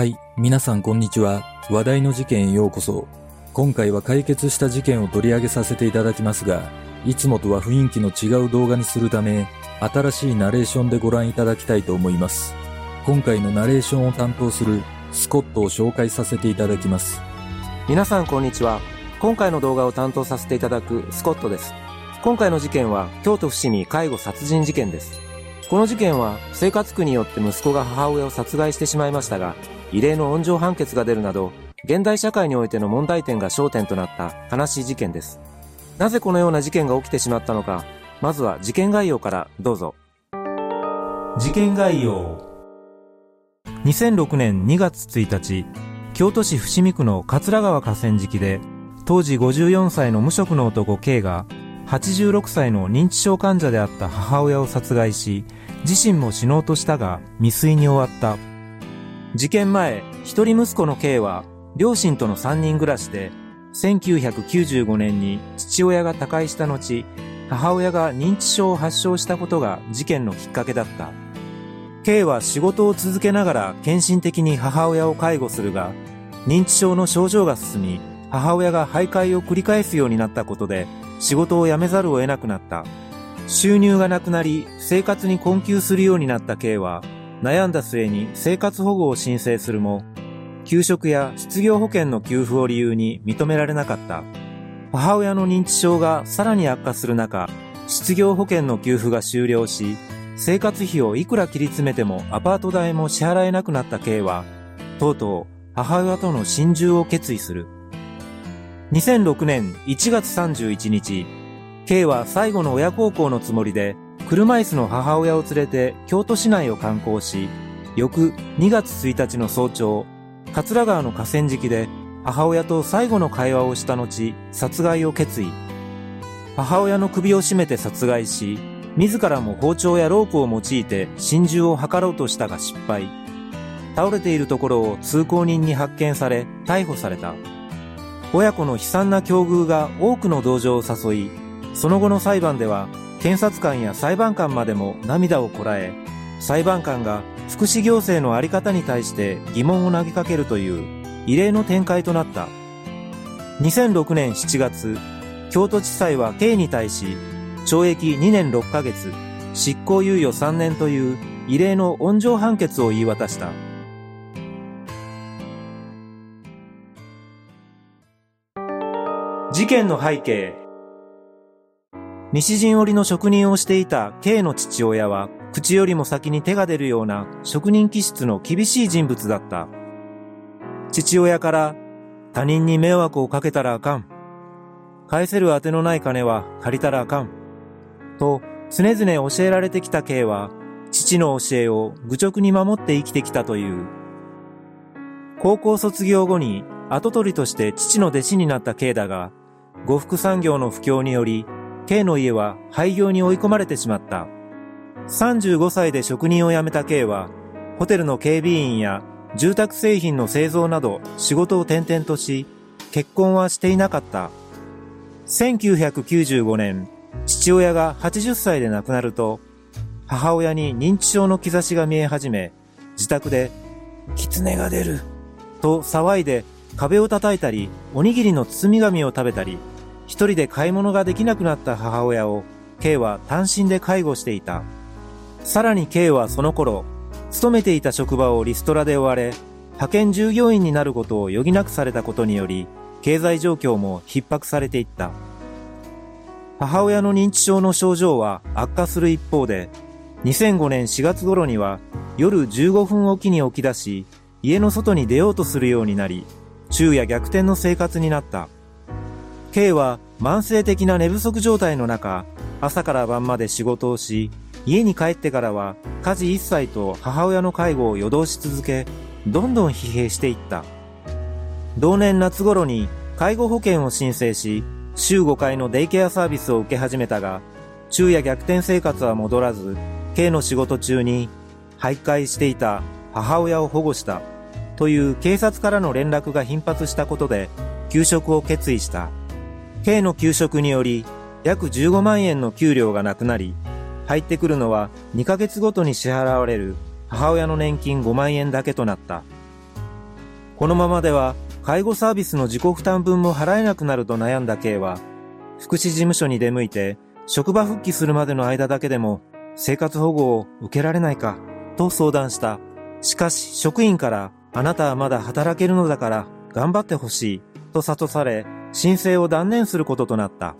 はい、皆さんこんにちは。話題の事件へようこそ。今回は解決した事件を取り上げさせていただきますが、いつもとは雰囲気の違う動画にするため、新しいナレーションでご覧いただきたいと思います。今回のナレーションを担当するスコットを紹介させていただきます。皆さんこんにちは。今回の動画を担当させていただくスコットです。今回の事件は京都伏見介護殺人事件です。この事件は生活苦によって息子が母親を殺害してしまいましたが、異例の温情判決が出るなど、現代社会においての問題点が焦点となった悲しい事件です。なぜこのような事件が起きてしまったのか、まずは事件概要からどうぞ。事件概要2006年2月1日、京都市伏見区の桂川河川敷で、当時54歳の無職の男 K が、86歳の認知症患者であった母親を殺害し、自身も死のうとしたが未遂に終わった。事件前、一人息子の K は、両親との3人暮らしで、1995年に父親が他界した後、母親が認知症を発症したことが事件のきっかけだった。K は仕事を続けながら献身的に母親を介護するが、認知症の症状が進み、母親が徘徊を繰り返すようになったことで、仕事を辞めざるを得なくなった。収入がなくなり、生活に困窮するようになった K は、悩んだ末に生活保護を申請するも、給食や失業保険の給付を理由に認められなかった。母親の認知症がさらに悪化する中、失業保険の給付が終了し、生活費をいくら切り詰めてもアパート代も支払えなくなった K は、とうとう母親との心中を決意する。2006年1月31日、K は最後の親孝行のつもりで、車椅子の母親を連れて京都市内を観光し、翌2月1日の早朝、桂川の河川敷で母親と最後の会話をした後、殺害を決意。母親の首を絞めて殺害し、自らも包丁やロープを用いて心中を図ろうとしたが失敗。倒れているところを通行人に発見され、逮捕された。親子の悲惨な境遇が多くの同情を誘い、その後の裁判では、検察官や裁判官までも涙をこらえ、裁判官が福祉行政のあり方に対して疑問を投げかけるという異例の展開となった。2006年7月、京都地裁は K に対し、懲役2年6ヶ月、執行猶予3年という異例の温情判決を言い渡した。事件の背景西陣織の職人をしていた K の父親は、口よりも先に手が出るような職人気質の厳しい人物だった。父親から、他人に迷惑をかけたらあかん。返せる当てのない金は借りたらあかん。と、常々教えられてきた K は、父の教えを愚直に守って生きてきたという。高校卒業後に跡取りとして父の弟子になった K だが、呉服産業の不況により、K の家は廃業に追い込まれてしまった。35歳で職人を辞めた K は、ホテルの警備員や住宅製品の製造など仕事を転々とし、結婚はしていなかった。1995年、父親が80歳で亡くなると、母親に認知症の兆しが見え始め、自宅で、狐が出る、と騒いで壁を叩いたり、おにぎりの包み紙を食べたり、一人で買い物ができなくなった母親を、K は単身で介護していた。さらに K はその頃、勤めていた職場をリストラで追われ、派遣従業員になることを余儀なくされたことにより、経済状況も逼迫されていった。母親の認知症の症状は悪化する一方で、2005年4月頃には夜15分おきに起き出し、家の外に出ようとするようになり、昼夜逆転の生活になった。K は慢性的な寝不足状態の中、朝から晩まで仕事をし、家に帰ってからは家事一切と母親の介護を夜通し続け、どんどん疲弊していった。同年夏頃に介護保険を申請し、週5回のデイケアサービスを受け始めたが、昼夜逆転生活は戻らず、K の仕事中に徘徊していた母親を保護したという警察からの連絡が頻発したことで休職を決意した。K の休職により約15万円の給料がなくなり、入ってくるのは2ヶ月ごとに支払われる母親の年金5万円だけとなった。このままでは介護サービスの自己負担分も払えなくなると悩んだ K は、福祉事務所に出向いて、職場復帰するまでの間だけでも生活保護を受けられないか、と相談した。しかし職員から、あなたはまだ働けるのだから頑張ってほしい、と諭され、申請を断念することとなった。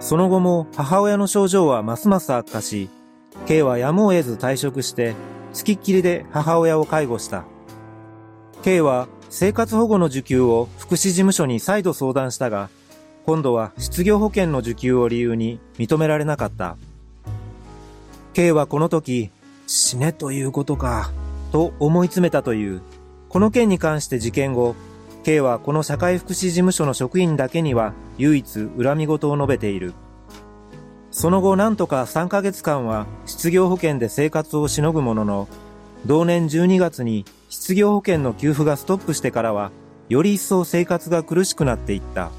その後も母親の症状はますます悪化し、K はやむを得ず退職して、付きっきりで母親を介護した。K は生活保護の受給を福祉事務所に再度相談したが、今度は失業保険の受給を理由に認められなかった。K はこの時、死ねということか、と思い詰めたという。この件に関して事件後、K はこの社会福祉事務所の職員だけには唯一恨み事を述べている。その後なんとか3ヶ月間は失業保険で生活をしのぐものの、同年12月に失業保険の給付がストップしてからは、より一層生活が苦しくなっていった。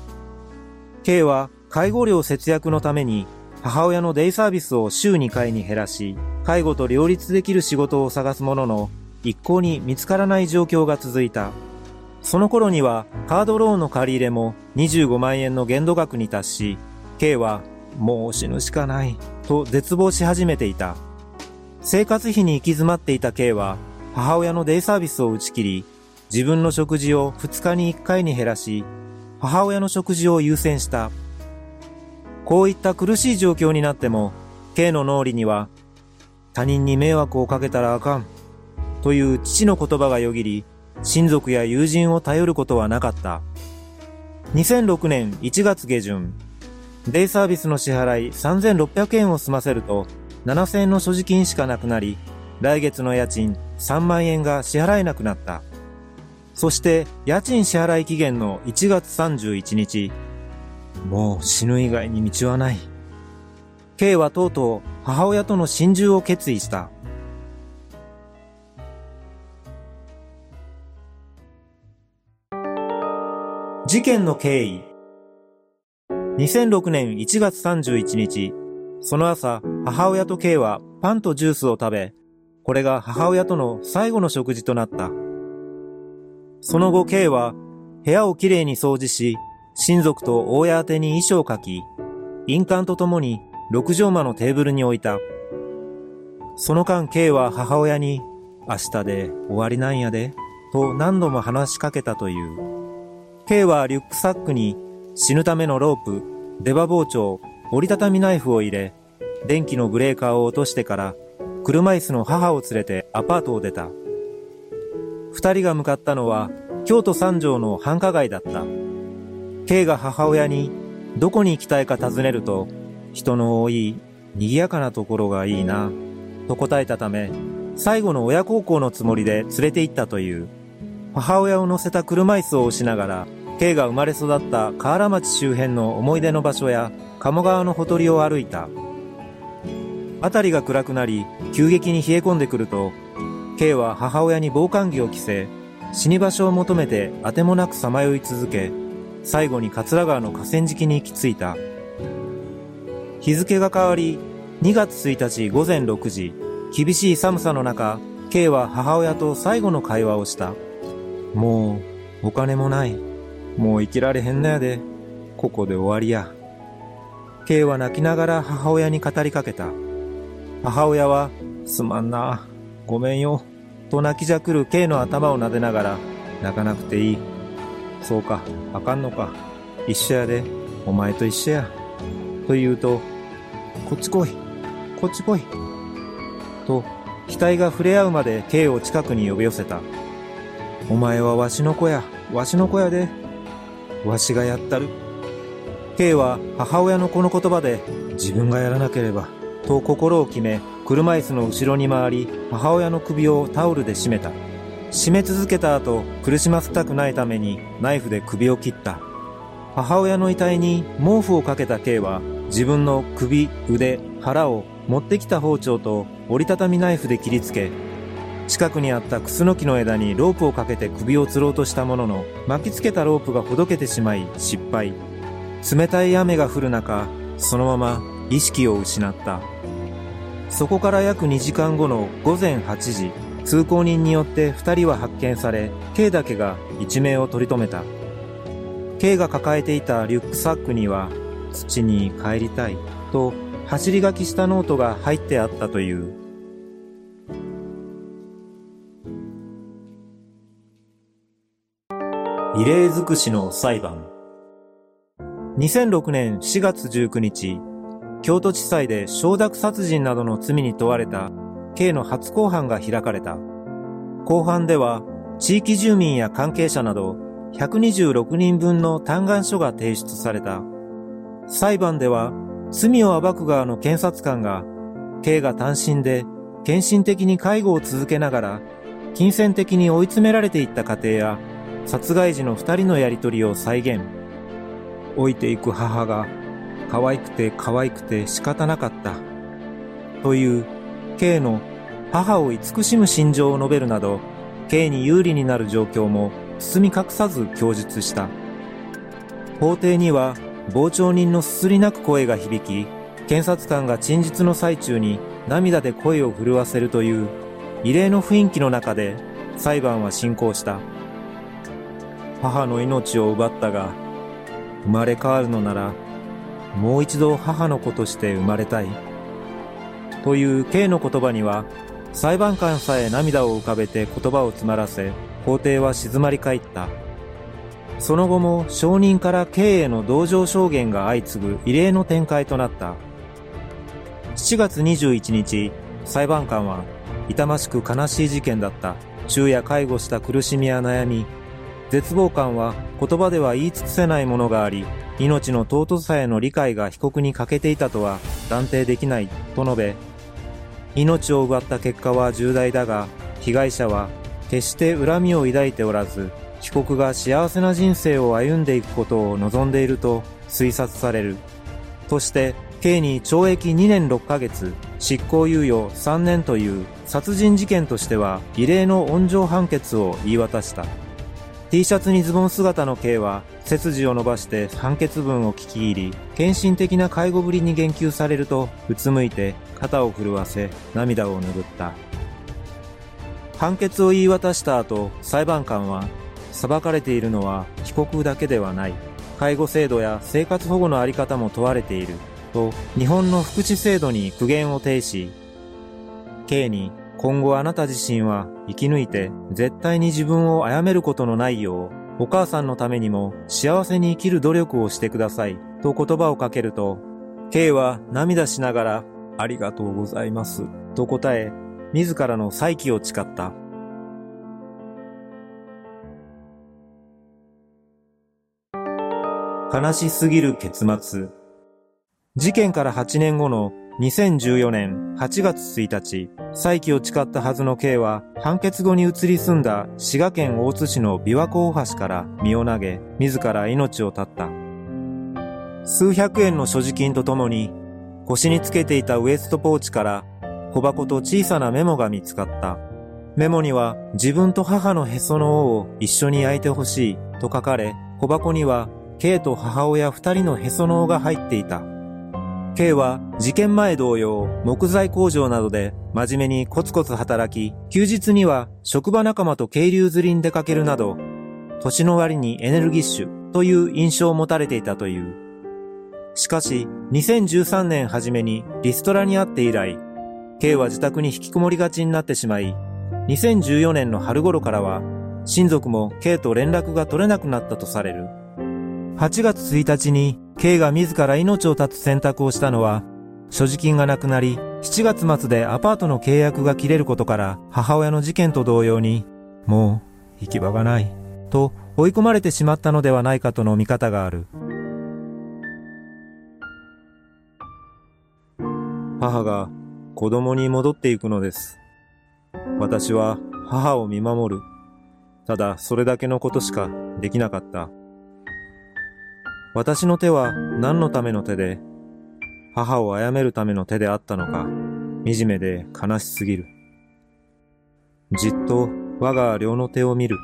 K は介護料節約のために母親のデイサービスを週2回に減らし、介護と両立できる仕事を探すものの、一向に見つからない状況が続いた。その頃にはカードローンの借り入れも25万円の限度額に達し、K はもう死ぬしかないと絶望し始めていた。生活費に行き詰まっていた K は母親のデイサービスを打ち切り、自分の食事を2日に1回に減らし、母親の食事を優先した。こういった苦しい状況になっても、K の脳裏には、他人に迷惑をかけたらあかん、という父の言葉がよぎり、親族や友人を頼ることはなかった。2006年1月下旬、デイサービスの支払い3600円を済ませると、7000円の所持金しかなくなり、来月の家賃3万円が支払えなくなった。そして家賃支払い期限の1月31日、もう死ぬ以外に道はない。K はとうとう母親との心中を決意した。事件の経緯2006年1月31日、その朝、母親と K はパンとジュースを食べ、これが母親との最後の食事となった。その後 K は部屋をきれいに掃除し、親族と大家宛てに遺書を書き、印鑑とともに六畳間のテーブルに置いた。その間 K は母親に、明日で終わりなんやで、と何度も話しかけたという。K はリュックサックに死ぬためのロープ、出刃包丁、折りたたみナイフを入れ、電気のブレーカーを落としてから、車椅子の母を連れてアパートを出た。二人が向かったのは、京都三条の繁華街だった。K が母親に、どこに行きたいか尋ねると、人の多い、賑やかなところがいいな、と答えたため、最後の親孝行のつもりで連れて行ったという。母親を乗せた車椅子を押しながら、K が生まれ育った河原町周辺の思い出の場所や、鴨川のほとりを歩いた。辺りが暗くなり、急激に冷え込んでくると、K は母親に防寒着を着せ、死に場所を求めてあてもなくさまよい続け、最後に桂川の河川敷に行き着いた。日付が変わり、2月1日午前6時、厳しい寒さの中、K は母親と最後の会話をした。もう、お金もない。もう生きられへんのやで。ここで終わりや。K は泣きながら母親に語りかけた。母親は、すまんな。ごめんよ。と泣きじゃくる K の頭を撫でながら、泣かなくていい。そうか、あかんのか。一緒やで。お前と一緒や。と言うと、こっち来い。こっち来い。と、額が触れ合うまで K を近くに呼び寄せた。お前はわしの子や。わしの子やで。わしがやったる。K は母親のこの言葉で自分がやらなければと心を決め車椅子の後ろに回り母親の首をタオルで締めた。締め続けた後、苦しませたくないためにナイフで首を切った。母親の遺体に毛布をかけた K は自分の首、腕、腹を持ってきた包丁と折りたたみナイフで切りつけ、近くにあったクスノキの枝にロープをかけて首を吊ろうとしたものの、巻きつけたロープがほどけてしまい失敗。冷たい雨が降る中、そのまま意識を失った。そこから約2時間後の午前8時、通行人によって二人は発見され、K だけが一命を取り留めた。K が抱えていたリュックサックには、土に帰りたいと走り書きしたノートが入ってあったという。異例尽くしの裁判。2006年4月19日、京都地裁で承諾殺人などの罪に問われた K の初公判が開かれた。公判では、地域住民や関係者など126人分の嘆願書が提出された。裁判では、罪を暴く側の検察官が、K が単身で献身的に介護を続けながら、金銭的に追い詰められていった過程や、殺害時の二人のやりとりを再現。老いていく母が、可愛くて可愛くて仕方なかった。という、K の母を慈しむ心情を述べるなど、K に有利になる状況も包み隠さず供述した。法廷には傍聴人のすすり泣く声が響き、検察官が陳述の最中に涙で声を震わせるという異例の雰囲気の中で裁判は進行した。母の命を奪ったが、生まれ変わるのなら、もう一度母の子として生まれたい。という K の言葉には、裁判官さえ涙を浮かべて言葉を詰まらせ、法廷は静まり返った。その後も証人から経営の同情証言が相次ぐ異例の展開となった。7月21日、裁判官は、痛ましく悲しい事件だった。昼夜介護した苦しみや悩み、絶望感は言葉では言い尽くせないものがあり、命の尊さへの理解が被告に欠けていたとは断定できないと述べ、命を奪った結果は重大だが、被害者は決して恨みを抱いておらず、被告が幸せな人生を歩んでいくことを望んでいると推察される。として、刑に懲役2年6ヶ月、執行猶予3年という殺人事件としては異例の温情判決を言い渡した。T シャツにズボン姿の K は背筋を伸ばして判決文を聞き入り、献身的な介護ぶりに言及されると、うつむいて肩を震わせ涙を拭った。判決を言い渡した後、裁判官は裁かれているのは被告だけではない。介護制度や生活保護のあり方も問われている。と、日本の福祉制度に苦言を呈し、K に今後あなた自身は生き抜いて絶対に自分を殺めることのないよう、お母さんのためにも幸せに生きる努力をしてください。と言葉をかけると、K は涙しながら、ありがとうございます。と答え、自らの再起を誓った。悲しすぎる結末。事件から8年後の2014年8月1日、再起を誓ったはずの K は、判決後に移り住んだ滋賀県大津市の琵琶湖大橋から身を投げ、自ら命を絶った。数百円の所持金とともに、腰につけていたウエストポーチから小箱と小さなメモが見つかった。メモには自分と母のへその緒を一緒に焼いてほしいと書かれ、小箱には K と母親二人のへその緒が入っていた。K は事件前同様、木材工場などで真面目にコツコツ働き、休日には職場仲間と渓流釣りに出かけるなど、年の割にエネルギッシュという印象を持たれていたという。しかし、2013年初めにリストラにあって以来、K は自宅に引きこもりがちになってしまい、2014年の春頃からは、親族も K と連絡が取れなくなったとされる。8月1日に K が自ら命を絶つ選択をしたのは、所持金がなくなり、7月末でアパートの契約が切れることから母親の事件と同様に、もう行き場がない、と追い込まれてしまったのではないかとの見方がある。母が子供に戻っていくのです。私は母を見守る。ただそれだけのことしかできなかった。私の手は何のための手で、母を殺めるための手であったのか、惨めで悲しすぎる。じっと我が両の手を見る。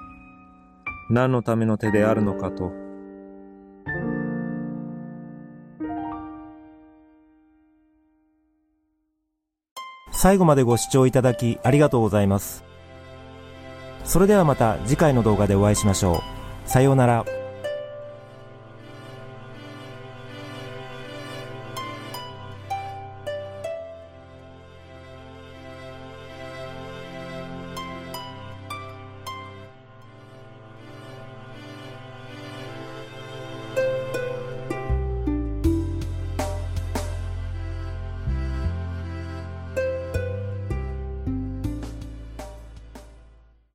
何のための手であるのかと。最後までご視聴いただきありがとうございます。それではまた次回の動画でお会いしましょう。さようなら。